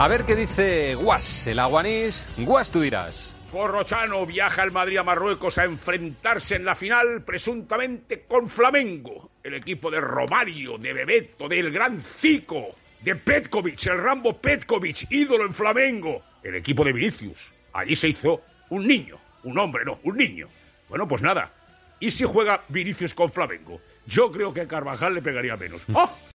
A ver qué dice Guas, el aguanís. Guas, tú dirás. Corrochano viaja al Madrid a Marruecos a enfrentarse en la final presuntamente con Flamengo, el equipo de Romario, de Bebeto, del Gran Zico, de Petkovic, el Rambo Petkovic, ídolo en Flamengo, el equipo de Vinicius. Allí se hizo un niño, un hombre, no, un niño. Bueno, pues nada. ¿Y si juega Vinicius con Flamengo? Yo creo que Carvajal le pegaría menos. ¡Oh!